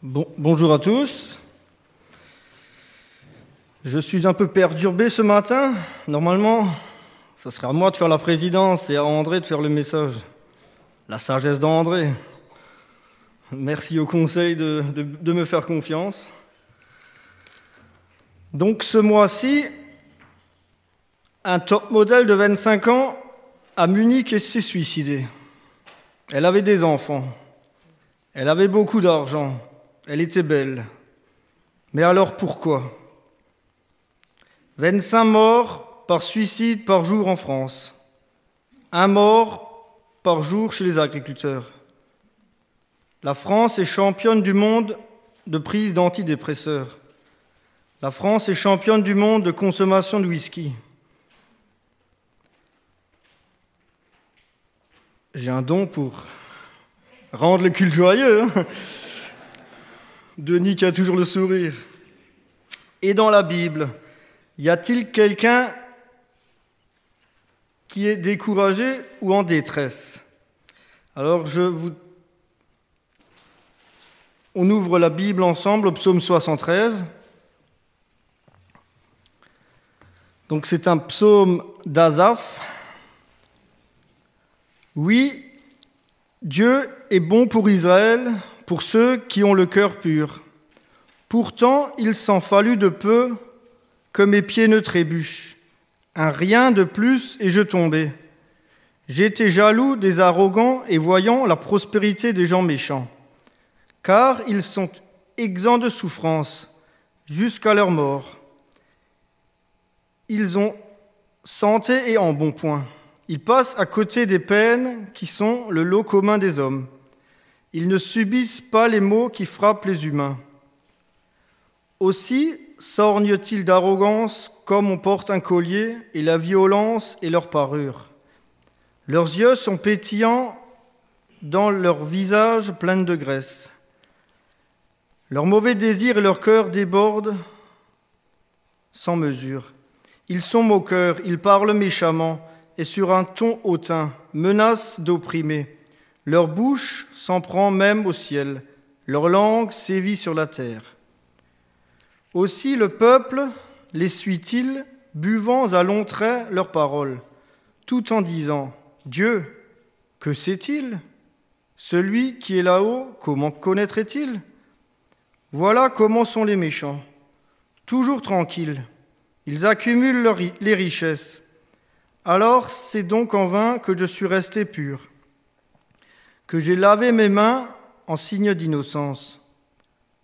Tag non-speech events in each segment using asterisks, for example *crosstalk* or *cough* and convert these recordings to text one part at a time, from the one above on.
Bon, bonjour à tous. Je suis un peu perturbé ce matin. Normalement, ce serait à moi de faire la présidence et à André de faire le message. La sagesse d'André. Merci au conseil de, me faire confiance. Donc ce mois-ci, un top modèle de 25 ans à Munich s'est suicidé. Elle avait des enfants. Elle avait beaucoup d'argent. Elle était belle. Mais alors pourquoi? 25 morts par suicide par jour en France. Un mort par jour chez les agriculteurs. La France est championne du monde de prise d'antidépresseurs. La France est championne du monde de consommation de whisky. J'ai un don pour rendre le culte joyeux. Hein Denis qui a toujours le sourire. Et dans la Bible, y a-t-il quelqu'un qui est découragé ou en détresse? Alors je vous... On ouvre la Bible ensemble au psaume 73. Donc c'est un psaume d'Azaph. Oui, Dieu est bon pour Israël, pour ceux qui ont le cœur pur. Pourtant, il s'en fallut de peu que mes pieds ne trébuchent. Un rien de plus et je tombais. J'étais jaloux des arrogants et voyant la prospérité des gens méchants. Car ils sont exempts de souffrance jusqu'à leur mort. Ils ont santé et en bon point. Ils passent à côté des peines qui sont le lot commun des hommes. Ils ne subissent pas les maux qui frappent les humains. Aussi s'orgnent-ils d'arrogance comme on porte un collier, et la violence est leur parure. Leurs yeux sont pétillants dans leur visage plein de graisse. Leurs mauvais désirs et leur cœur débordent sans mesure. Ils sont moqueurs, ils parlent méchamment, et sur un ton hautain, menacent d'opprimer. Leur bouche s'en prend même au ciel, leur langue sévit sur la terre. Aussi le peuple les suit-il, buvant à longs traits leurs paroles, tout en disant Dieu, que sait-il? Celui qui est là-haut, comment connaîtrait-il? Voilà comment sont les méchants, toujours tranquilles. Ils accumulent les richesses. Alors c'est donc en vain que je suis resté pur, que j'ai lavé mes mains en signe d'innocence.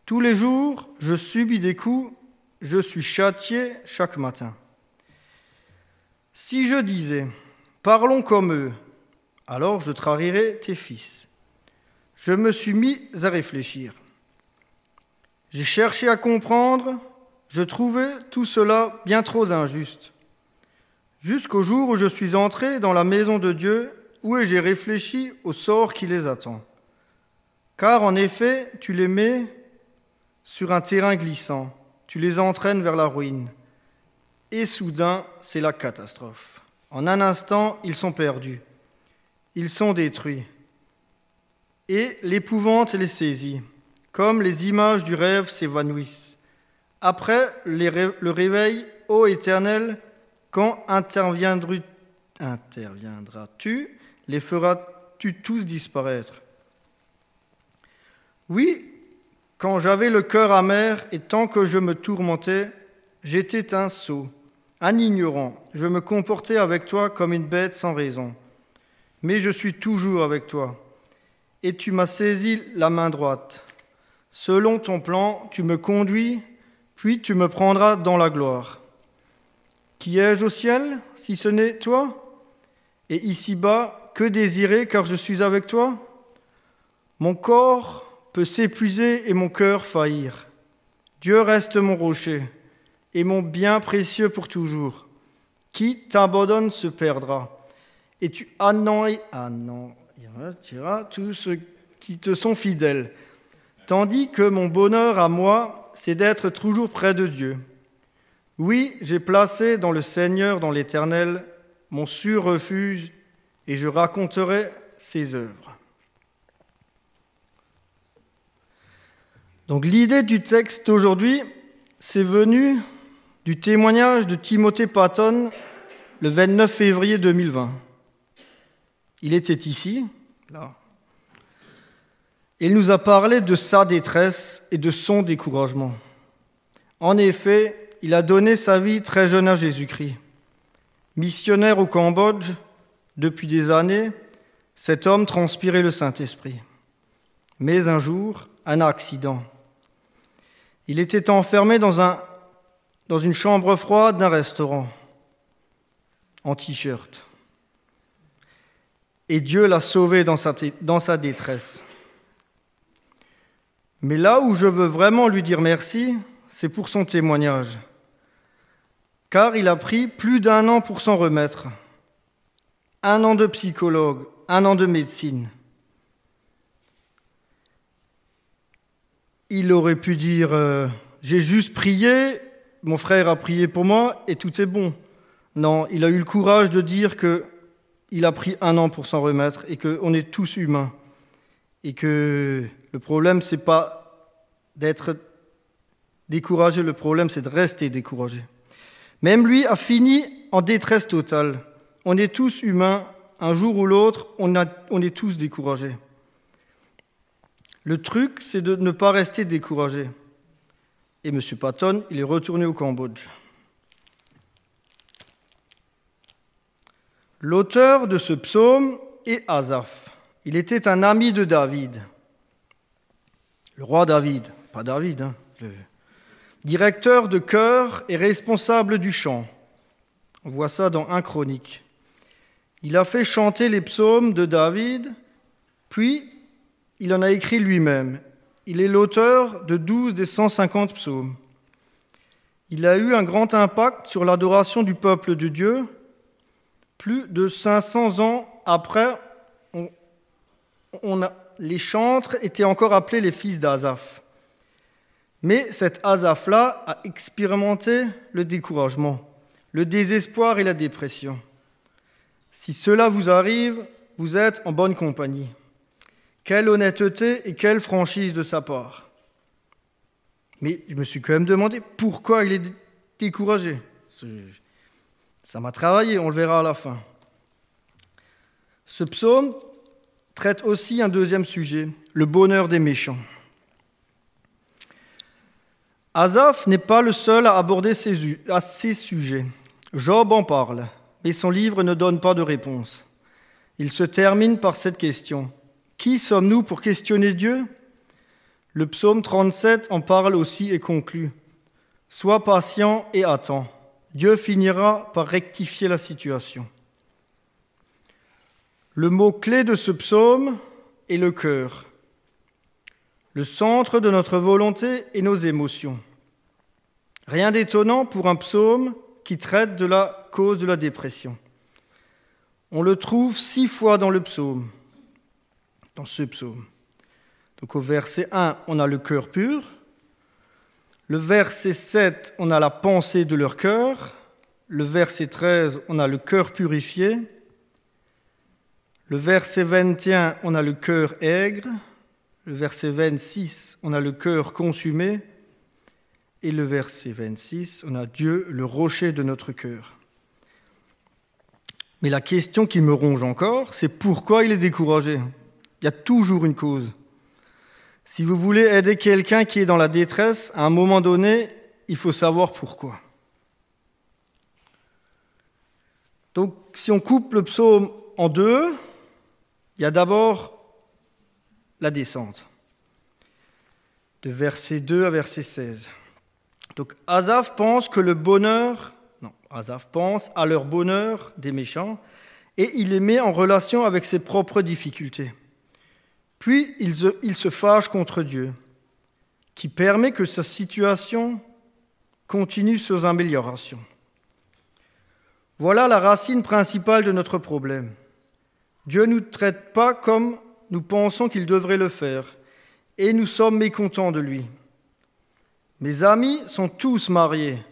Tous les jours, je subis des coups, je suis châtié chaque matin. Si je disais, parlons comme eux, alors je trahirais tes fils. Je me suis mis à réfléchir. J'ai cherché à comprendre, je trouvais tout cela bien trop injuste jusqu'au jour où je suis entré dans la maison de Dieu, où j'ai réfléchi au sort qui les attend? Car en effet, tu les mets sur un terrain glissant, tu les entraînes vers la ruine. Et soudain, c'est la catastrophe. En un instant, ils sont perdus, ils sont détruits. Et l'épouvante les saisit, comme les images du rêve s'évanouissent. Après le réveil, ô Éternel, quand interviendras-tu? Les feras-tu tous disparaître? Oui, quand j'avais le cœur amer et tant que je me tourmentais, j'étais un sot, un ignorant. Je me comportais avec toi comme une bête sans raison. Mais je suis toujours avec toi. Et tu m'as saisi la main droite. Selon ton plan, tu me conduis, puis tu me prendras dans la gloire. Qui ai-je au ciel, si ce n'est toi? Et ici-bas, que désirer, car je suis avec toi Mon corps peut s'épuiser et mon cœur faillir. Dieu reste mon rocher et mon bien précieux pour toujours. Qui t'abandonne se perdra. Et tu anéantiras tous ceux qui te sont fidèles. Tandis que mon bonheur à moi, c'est d'être toujours près de Dieu. Oui, j'ai placé dans le Seigneur, dans l'Éternel, mon sûr refuge, et je raconterai ses œuvres. Donc l'idée du texte d'aujourd'hui, c'est venu du témoignage de Timothée Patton le 29 février 2020. Il était ici, là. Il nous a parlé de sa détresse et de son découragement. En effet, il a donné sa vie très jeune à Jésus-Christ. Missionnaire au Cambodge depuis des années, cet homme transpirait le Saint-Esprit. Mais un jour, un accident. Il était enfermé dans, un, dans une chambre froide d'un restaurant, en t-shirt. Et Dieu l'a sauvé dans sa, dans sa détresse. Mais là où je veux vraiment lui dire merci, c'est pour son témoignage. Car il a pris plus d'un an pour s'en remettre. Un an de psychologue, un an de médecine. Il aurait pu dire euh, J'ai juste prié, mon frère a prié pour moi et tout est bon. Non, il a eu le courage de dire que il a pris un an pour s'en remettre et qu'on est tous humains. Et que le problème, c'est pas d'être découragé, le problème, c'est de rester découragé. Même lui a fini en détresse totale. On est tous humains, un jour ou l'autre, on, est tous découragés. Le truc, c'est de ne pas rester découragé. Et M. Patton, il est retourné au Cambodge. L'auteur de ce psaume est Asaph. Il était un ami de David. Le roi David, pas David, hein, le directeur de chœur et responsable du chant. On voit ça dans un chronique. Il a fait chanter les psaumes de David, puis il en a écrit lui-même. Il est l'auteur de 12 des 150 psaumes. Il a eu un grand impact sur l'adoration du peuple de Dieu. Plus de 500 ans après, on, les chantres étaient encore appelés les fils d'Azaph. Mais cet Azaph-là a expérimenté le découragement, le désespoir et la dépression. Si cela vous arrive, vous êtes en bonne compagnie. Quelle honnêteté et quelle franchise de sa part. Mais je me suis quand même demandé pourquoi il est découragé. Ça m'a travaillé, on le verra à la fin. Ce psaume traite aussi un deuxième sujet, le bonheur des méchants. Asaph n'est pas le seul à aborder ces sujets. Job en parle, mais son livre ne donne pas de réponse. Il se termine par cette question. Qui sommes-nous pour questionner Dieu? Le psaume 37 en parle aussi et conclut. Sois patient et attends. Dieu finira par rectifier la situation. Le mot-clé de ce psaume est le cœur, le centre de notre volonté et nos émotions. Rien d'étonnant pour un psaume qui traite de la cause de la dépression. On le trouve six fois dans le psaume dans ce psaume. Donc au verset 1, on a le cœur pur. Le verset 7, on a la pensée de leur cœur. Le verset 13, on a le cœur purifié. Le verset 21, on a le cœur aigre. Le verset 26, on a le cœur consumé. Et le verset 26, on a Dieu, le rocher de notre cœur. Mais la question qui me ronge encore, c'est pourquoi il est découragé il y a toujours une cause. Si vous voulez aider quelqu'un qui est dans la détresse, à un moment donné, il faut savoir pourquoi. Donc, si on coupe le psaume en deux, il y a d'abord la descente, de verset 2 à verset 16. Donc, Azaf pense que le bonheur, Azaf pense à leur bonheur des méchants, et il les met en relation avec ses propres difficultés. Puis il se, fâche contre Dieu, qui permet que sa situation continue sans amélioration. Voilà la racine principale de notre problème. Dieu ne nous traite pas comme nous pensons qu'il devrait le faire, et nous sommes mécontents de lui. Mes amis sont tous mariés,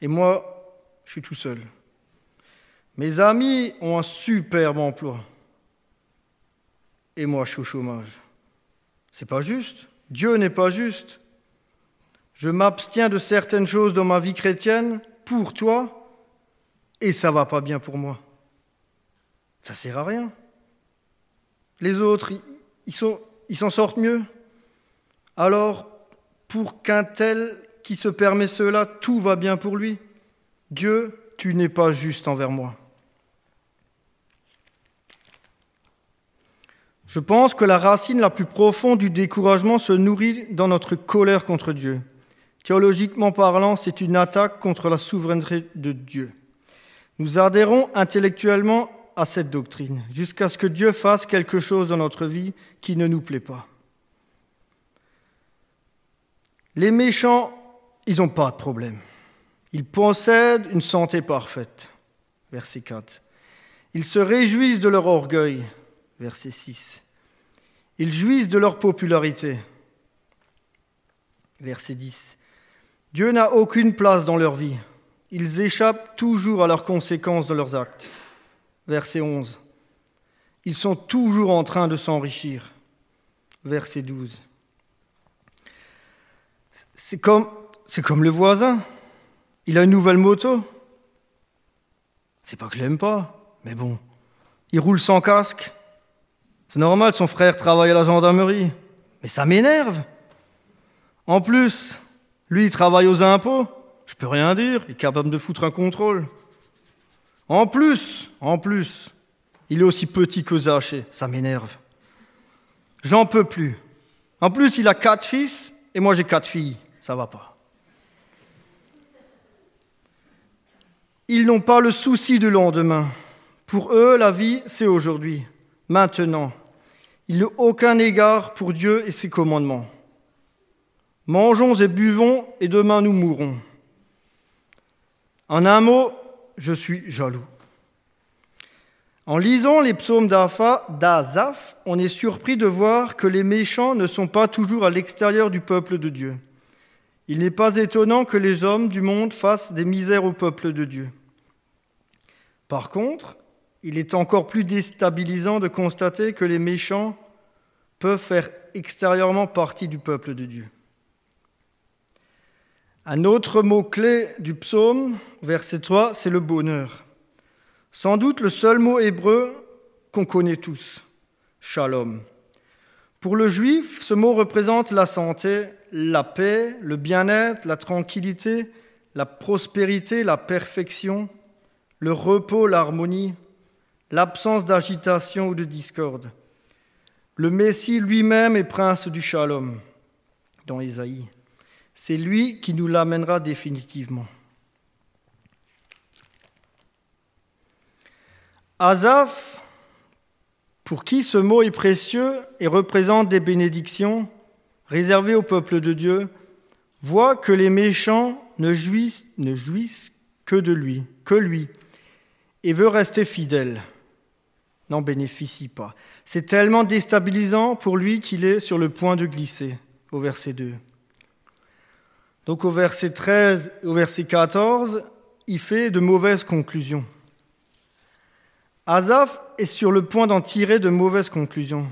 et moi, je suis tout seul. Mes amis ont un superbe emploi et moi je suis au chômage. C'est pas juste. Dieu n'est pas juste. Je m'abstiens de certaines choses dans ma vie chrétienne pour toi et ça va pas bien pour moi. Ça sert à rien. Les autres, ils s'en sortent mieux. Alors, pour qu'un tel qui se permet cela, tout va bien pour lui. Dieu, tu n'es pas juste envers moi. Je pense que la racine la plus profonde du découragement se nourrit dans notre colère contre Dieu. Théologiquement parlant, c'est une attaque contre la souveraineté de Dieu. Nous adhérons intellectuellement à cette doctrine jusqu'à ce que Dieu fasse quelque chose dans notre vie qui ne nous plaît pas. Les méchants, ils n'ont pas de problème. Ils possèdent une santé parfaite. Verset 4. Ils se réjouissent de leur orgueil. Verset 6. Ils jouissent de leur popularité. Verset 10. Dieu n'a aucune place dans leur vie. Ils échappent toujours à leurs conséquences de leurs actes. Verset 11. Ils sont toujours en train de s'enrichir. Verset 12. C'est comme, comme le voisin. Il a une nouvelle moto. C'est pas que je l'aime pas, mais bon, il roule sans casque. C'est normal, son frère travaille à la gendarmerie. Mais ça m'énerve. En plus, lui, il travaille aux impôts. Je peux rien dire. Il est capable de foutre un contrôle. En plus, en plus, il est aussi petit que Zaché. Ça m'énerve. J'en peux plus. En plus, il a quatre fils et moi j'ai quatre filles ça va pas. Ils n'ont pas le souci du lendemain. Pour eux, la vie, c'est aujourd'hui, maintenant. Ils n'ont aucun égard pour Dieu et ses commandements. Mangeons et buvons, et demain nous mourrons. En un mot, je suis jaloux. En lisant les psaumes d'Azaph, on est surpris de voir que les méchants ne sont pas toujours à l'extérieur du peuple de Dieu. Il n'est pas étonnant que les hommes du monde fassent des misères au peuple de Dieu. Par contre, il est encore plus déstabilisant de constater que les méchants peuvent faire extérieurement partie du peuple de Dieu. Un autre mot-clé du psaume, verset 3, c'est le bonheur. Sans doute le seul mot hébreu qu'on connaît tous, shalom. Pour le juif, ce mot représente la santé, la paix, le bien-être, la tranquillité, la prospérité, la perfection, le repos, l'harmonie, l'absence d'agitation ou de discorde. Le Messie lui-même est prince du shalom dans Isaïe. C'est lui qui nous l'amènera définitivement. Azaph, pour qui ce mot est précieux et représente des bénédictions, réservé au peuple de Dieu, voit que les méchants ne jouissent, ne jouissent que de lui, que lui, et veut rester fidèle, n'en bénéficie pas. C'est tellement déstabilisant pour lui qu'il est sur le point de glisser, au verset 2. Donc au verset 13, au verset 14, il fait de mauvaises conclusions. Azaph est sur le point d'en tirer de mauvaises conclusions.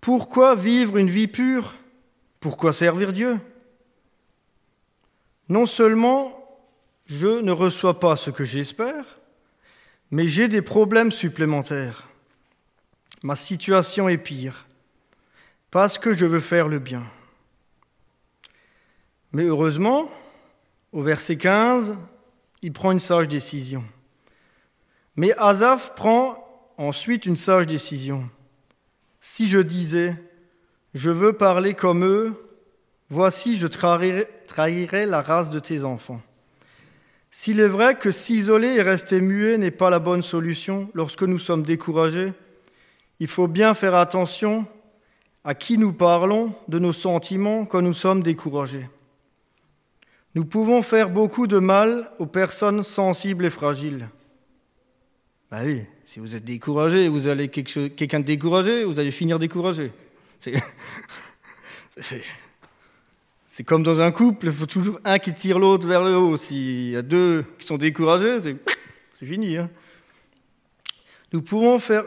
Pourquoi vivre une vie pure? Pourquoi servir Dieu? Non seulement je ne reçois pas ce que j'espère, mais j'ai des problèmes supplémentaires. Ma situation est pire, parce que je veux faire le bien. Mais heureusement, au verset 15, il prend une sage décision. Mais Azaph prend ensuite une sage décision. Si je disais, je veux parler comme eux. Voici, je trahirai, la race de tes enfants. S'il est vrai que s'isoler et rester muet n'est pas la bonne solution lorsque nous sommes découragés, il faut bien faire attention à qui nous parlons de nos sentiments quand nous sommes découragés. Nous pouvons faire beaucoup de mal aux personnes sensibles et fragiles. Ben oui, si vous êtes découragé, vous allez quelqu'un de découragé, vous allez finir découragé. *laughs* c'est comme dans un couple, il faut toujours un qui tire l'autre vers le haut. S'il y a deux qui sont découragés, c'est *clears throat* fini. Hein. Nous pouvons faire,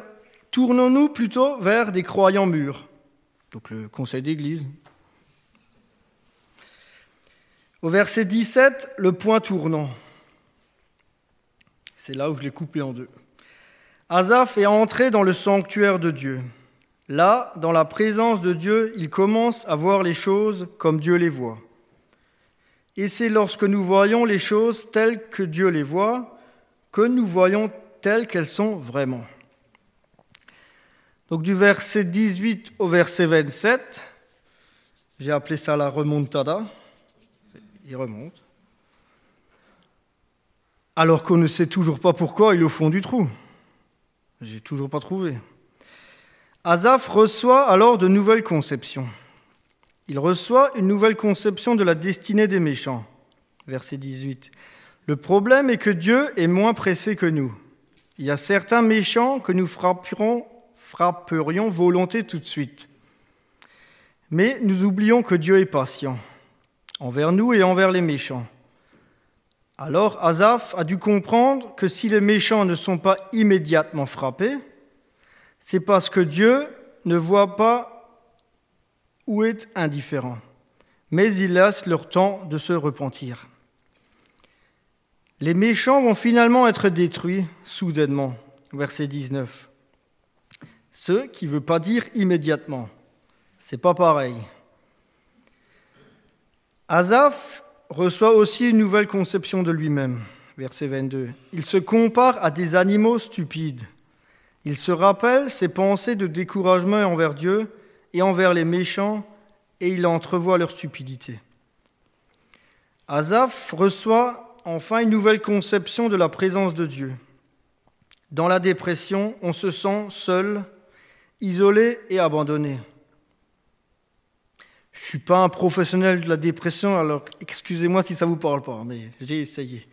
tournons-nous plutôt vers des croyants mûrs, donc le conseil d'église. Au verset 17, le point tournant. C'est là où je l'ai coupé en deux. Azaph est entré dans le sanctuaire de Dieu. Là, dans la présence de Dieu, il commence à voir les choses comme Dieu les voit. Et c'est lorsque nous voyons les choses telles que Dieu les voit que nous voyons telles qu'elles sont vraiment. Donc du verset 18 au verset 27, j'ai appelé ça la remontada. Il remonte alors qu'on ne sait toujours pas pourquoi il est au fond du trou. J'ai toujours pas trouvé. Azaph reçoit alors de nouvelles conceptions. Il reçoit une nouvelle conception de la destinée des méchants. Verset 18. Le problème est que Dieu est moins pressé que nous. Il y a certains méchants que nous frapperions, frapperions volonté tout de suite. Mais nous oublions que Dieu est patient envers nous et envers les méchants. Alors Azaph a dû comprendre que si les méchants ne sont pas immédiatement frappés, c'est parce que Dieu ne voit pas ou est indifférent, mais il laisse leur temps de se repentir. Les méchants vont finalement être détruits soudainement, verset 19. Ce qui ne veut pas dire immédiatement. C'est pas pareil. Azaph reçoit aussi une nouvelle conception de lui-même. Verset 22. Il se compare à des animaux stupides. Il se rappelle ses pensées de découragement envers Dieu et envers les méchants, et il entrevoit leur stupidité. Azaph reçoit enfin une nouvelle conception de la présence de Dieu. Dans la dépression, on se sent seul, isolé et abandonné. Je ne suis pas un professionnel de la dépression, alors excusez-moi si ça ne vous parle pas, mais j'ai essayé.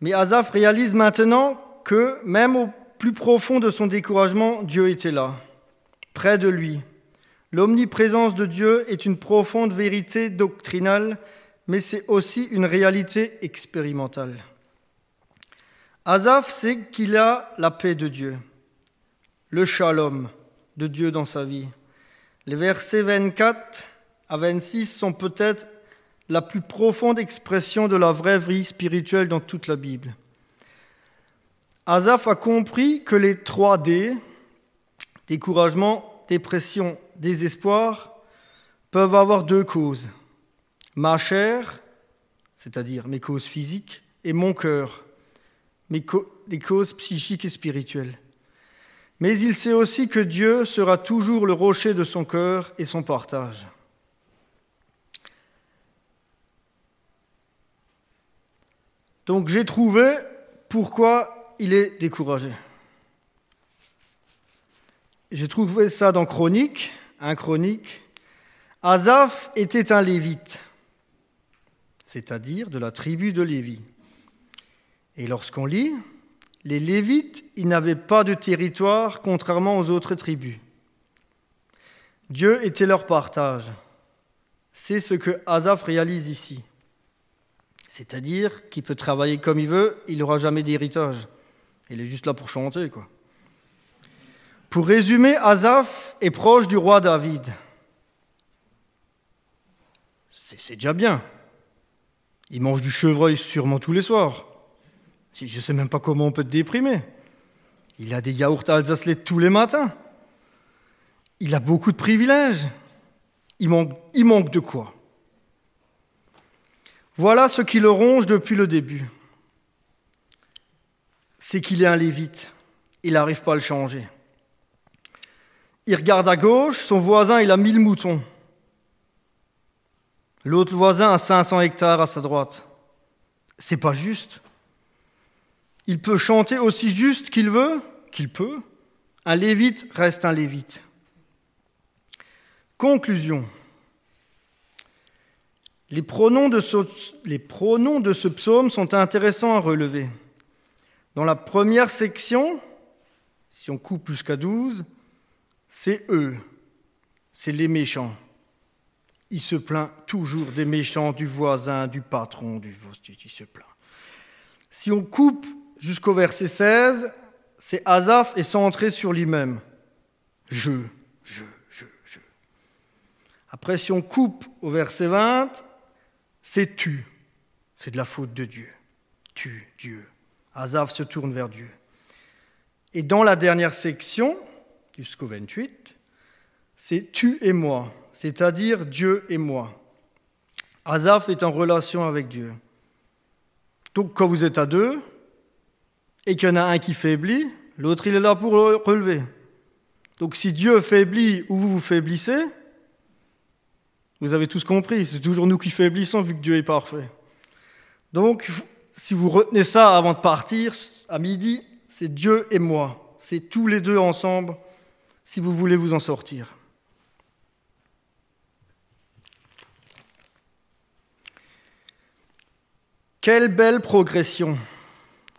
Mais Azaph réalise maintenant que même au plus profond de son découragement, Dieu était là, près de lui. L'omniprésence de Dieu est une profonde vérité doctrinale, mais c'est aussi une réalité expérimentale. Azaph sait qu'il a la paix de Dieu, le shalom, de Dieu dans sa vie. Les versets 24 à 26 sont peut-être la plus profonde expression de la vraie vie spirituelle dans toute la Bible. Azaph a compris que les trois D, découragement, dépression, désespoir, peuvent avoir deux causes. Ma chair, c'est-à-dire mes causes physiques, et mon cœur, mes causes psychiques et spirituelles. Mais il sait aussi que Dieu sera toujours le rocher de son cœur et son partage. Donc j'ai trouvé pourquoi il est découragé. J'ai trouvé ça dans Chronique, un Chronique. Azaph était un lévite, c'est-à-dire de la tribu de Lévi. Et lorsqu'on lit, les Lévites, ils n'avaient pas de territoire contrairement aux autres tribus. Dieu était leur partage. C'est ce que Azaph réalise ici. C'est-à-dire qu'il peut travailler comme il veut, il n'aura jamais d'héritage. Il est juste là pour chanter, quoi. Pour résumer, Azaph est proche du roi David. C'est déjà bien. Il mange du chevreuil sûrement tous les soirs. Je ne sais même pas comment on peut te déprimer. Il a des yaourts alsace tous les matins. Il a beaucoup de privilèges. Il manque de quoi Voilà ce qui le ronge depuis le début. C'est qu'il est un lévite. Il n'arrive pas à le changer. Il regarde à gauche, son voisin, il a mille moutons. L'autre voisin a 500 hectares à sa droite. C'est pas juste. Il peut chanter aussi juste qu'il veut, qu'il peut. Un lévite reste un lévite. Conclusion. Les pronoms, de ce, psaume sont intéressants à relever. Dans la première section, si on coupe jusqu'à 12, c'est eux, c'est les méchants. Il se plaint toujours des méchants, du voisin, du patron, du il se plaint. Si on coupe jusqu'au verset 16, c'est Azaph est centré sur lui-même. Je, je, je, je. Après, si on coupe au verset 20, c'est tu. C'est de la faute de Dieu. Tu, Dieu. Azaf se tourne vers Dieu. Et dans la dernière section, jusqu'au 28, c'est tu et moi, c'est-à-dire Dieu et moi. Azaf est en relation avec Dieu. Donc quand vous êtes à deux et qu'il y en a un qui faiblit, l'autre il est là pour relever. Donc si Dieu faiblit ou vous vous faiblissez, vous avez tous compris, c'est toujours nous qui faiblissons vu que Dieu est parfait. Donc si vous retenez ça avant de partir, à midi, c'est Dieu et moi. C'est tous les deux ensemble si vous voulez vous en sortir. Quelle belle progression.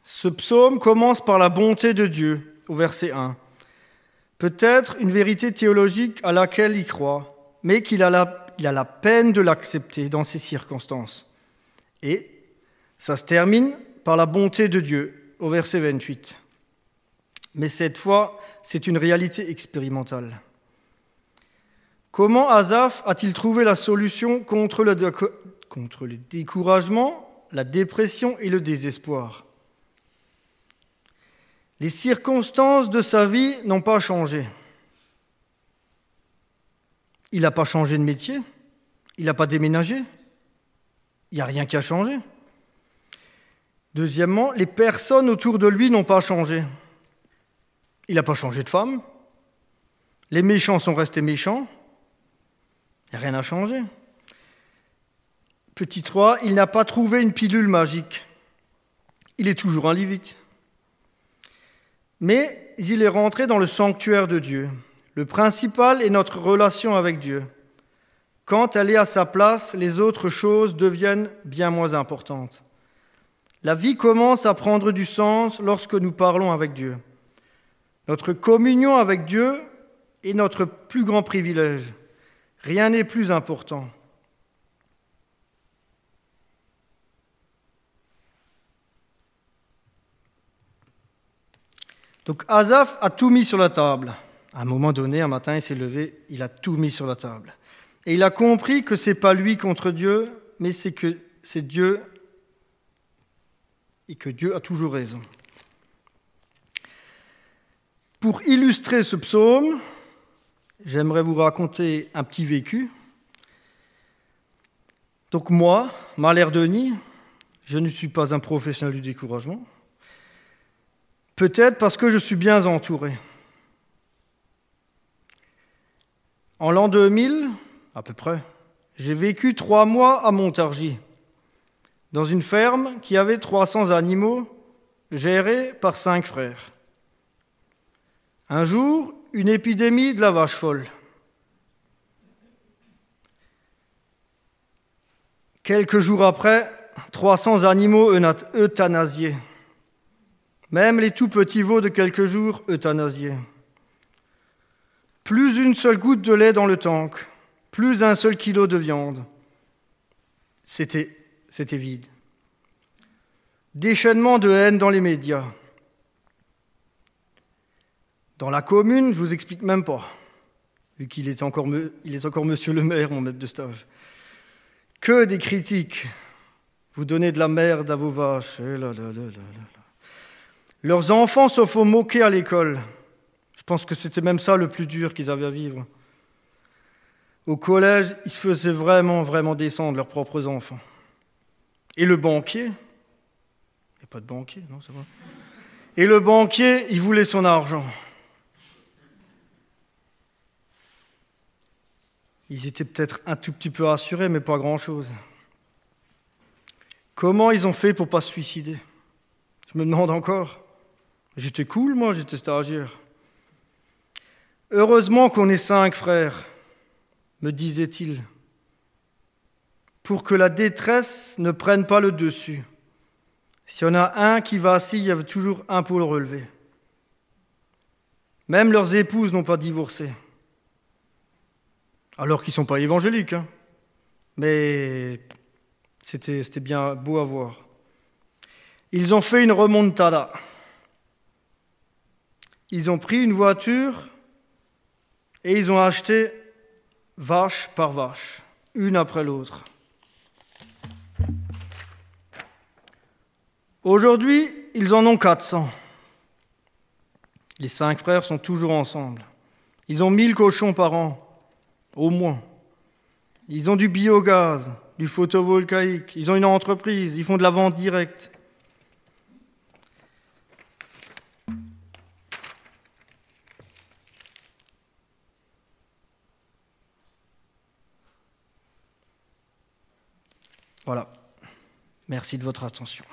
Ce psaume commence par la bonté de Dieu, au verset 1. Peut-être une vérité théologique à laquelle il croit, mais qu'il a la, a la peine de l'accepter dans ces circonstances. Et ça se termine par la bonté de Dieu, au verset 28. Mais cette fois, c'est une réalité expérimentale. Comment Azaf a-t-il trouvé la solution contre le découragement, la dépression et le désespoir? Les circonstances de sa vie n'ont pas changé. Il n'a pas changé de métier, il n'a pas déménagé, il n'y a rien qui a changé. Deuxièmement, les personnes autour de lui n'ont pas changé. Il n'a pas changé de femme. Les méchants sont restés méchants. Il n'y a rien à changer. Petit 3, il n'a pas trouvé une pilule magique. Il est toujours un Lévite. Mais il est rentré dans le sanctuaire de Dieu. Le principal est notre relation avec Dieu. Quand elle est à sa place, les autres choses deviennent bien moins importantes. La vie commence à prendre du sens lorsque nous parlons avec Dieu. Notre communion avec Dieu est notre plus grand privilège. Rien n'est plus important. Donc Azaf a tout mis sur la table. À un moment donné, un matin, il s'est levé, il a tout mis sur la table. Et il a compris que ce n'est pas lui contre Dieu, mais c'est que c'est Dieu et que Dieu a toujours raison. Pour illustrer ce psaume, j'aimerais vous raconter un petit vécu. Donc moi, Malher Denis, je ne suis pas un professionnel du découragement. Peut-être parce que je suis bien entouré. En l'an 2000, à peu près, j'ai vécu trois mois à Montargis, dans une ferme qui avait 300 animaux gérés par cinq frères. Un jour, une épidémie de la vache folle. Quelques jours après, 300 animaux euthanasiés. Même les tout petits veaux de quelques jours euthanasiés. Plus une seule goutte de lait dans le tank, plus un seul kilo de viande. C'était, c'était vide. Déchaînement de haine dans les médias. Dans la commune, je vous explique même pas, vu qu'il est encore, il est encore monsieur le maire, mon maître de stage. Que des critiques. Vous donnez de la merde à vos vaches. Eh Leurs enfants se font moquer à l'école. Pense que c'était même ça le plus dur qu'ils avaient à vivre. Au collège, ils se faisaient vraiment, vraiment descendre leurs propres enfants. Et le banquier, il n'y a pas de banquier, non, c'est vrai. Et le banquier, il voulait son argent. Ils étaient peut-être un tout petit peu rassurés, mais pas grand-chose. Comment ils ont fait pour pas se suicider? Je me demande encore. J'étais cool, moi, j'étais stagiaire. Heureusement qu'on est cinq frères, me disait-il, pour que la détresse ne prenne pas le dessus. S'il y en a un qui va assis, il y a toujours un pour le relever. Même leurs épouses n'ont pas divorcé alors qu'ils ne sont pas évangéliques. Hein. Mais c'était bien beau à voir. Ils ont fait une remontada. Ils ont pris une voiture et ils ont acheté vache par vache, une après l'autre. Aujourd'hui, ils en ont 400. Les cinq frères sont toujours ensemble. Ils ont 1000 cochons par an, au moins. Ils ont du biogaz, du photovoltaïque, ils ont une entreprise, ils font de la vente directe. Voilà. Merci de votre attention.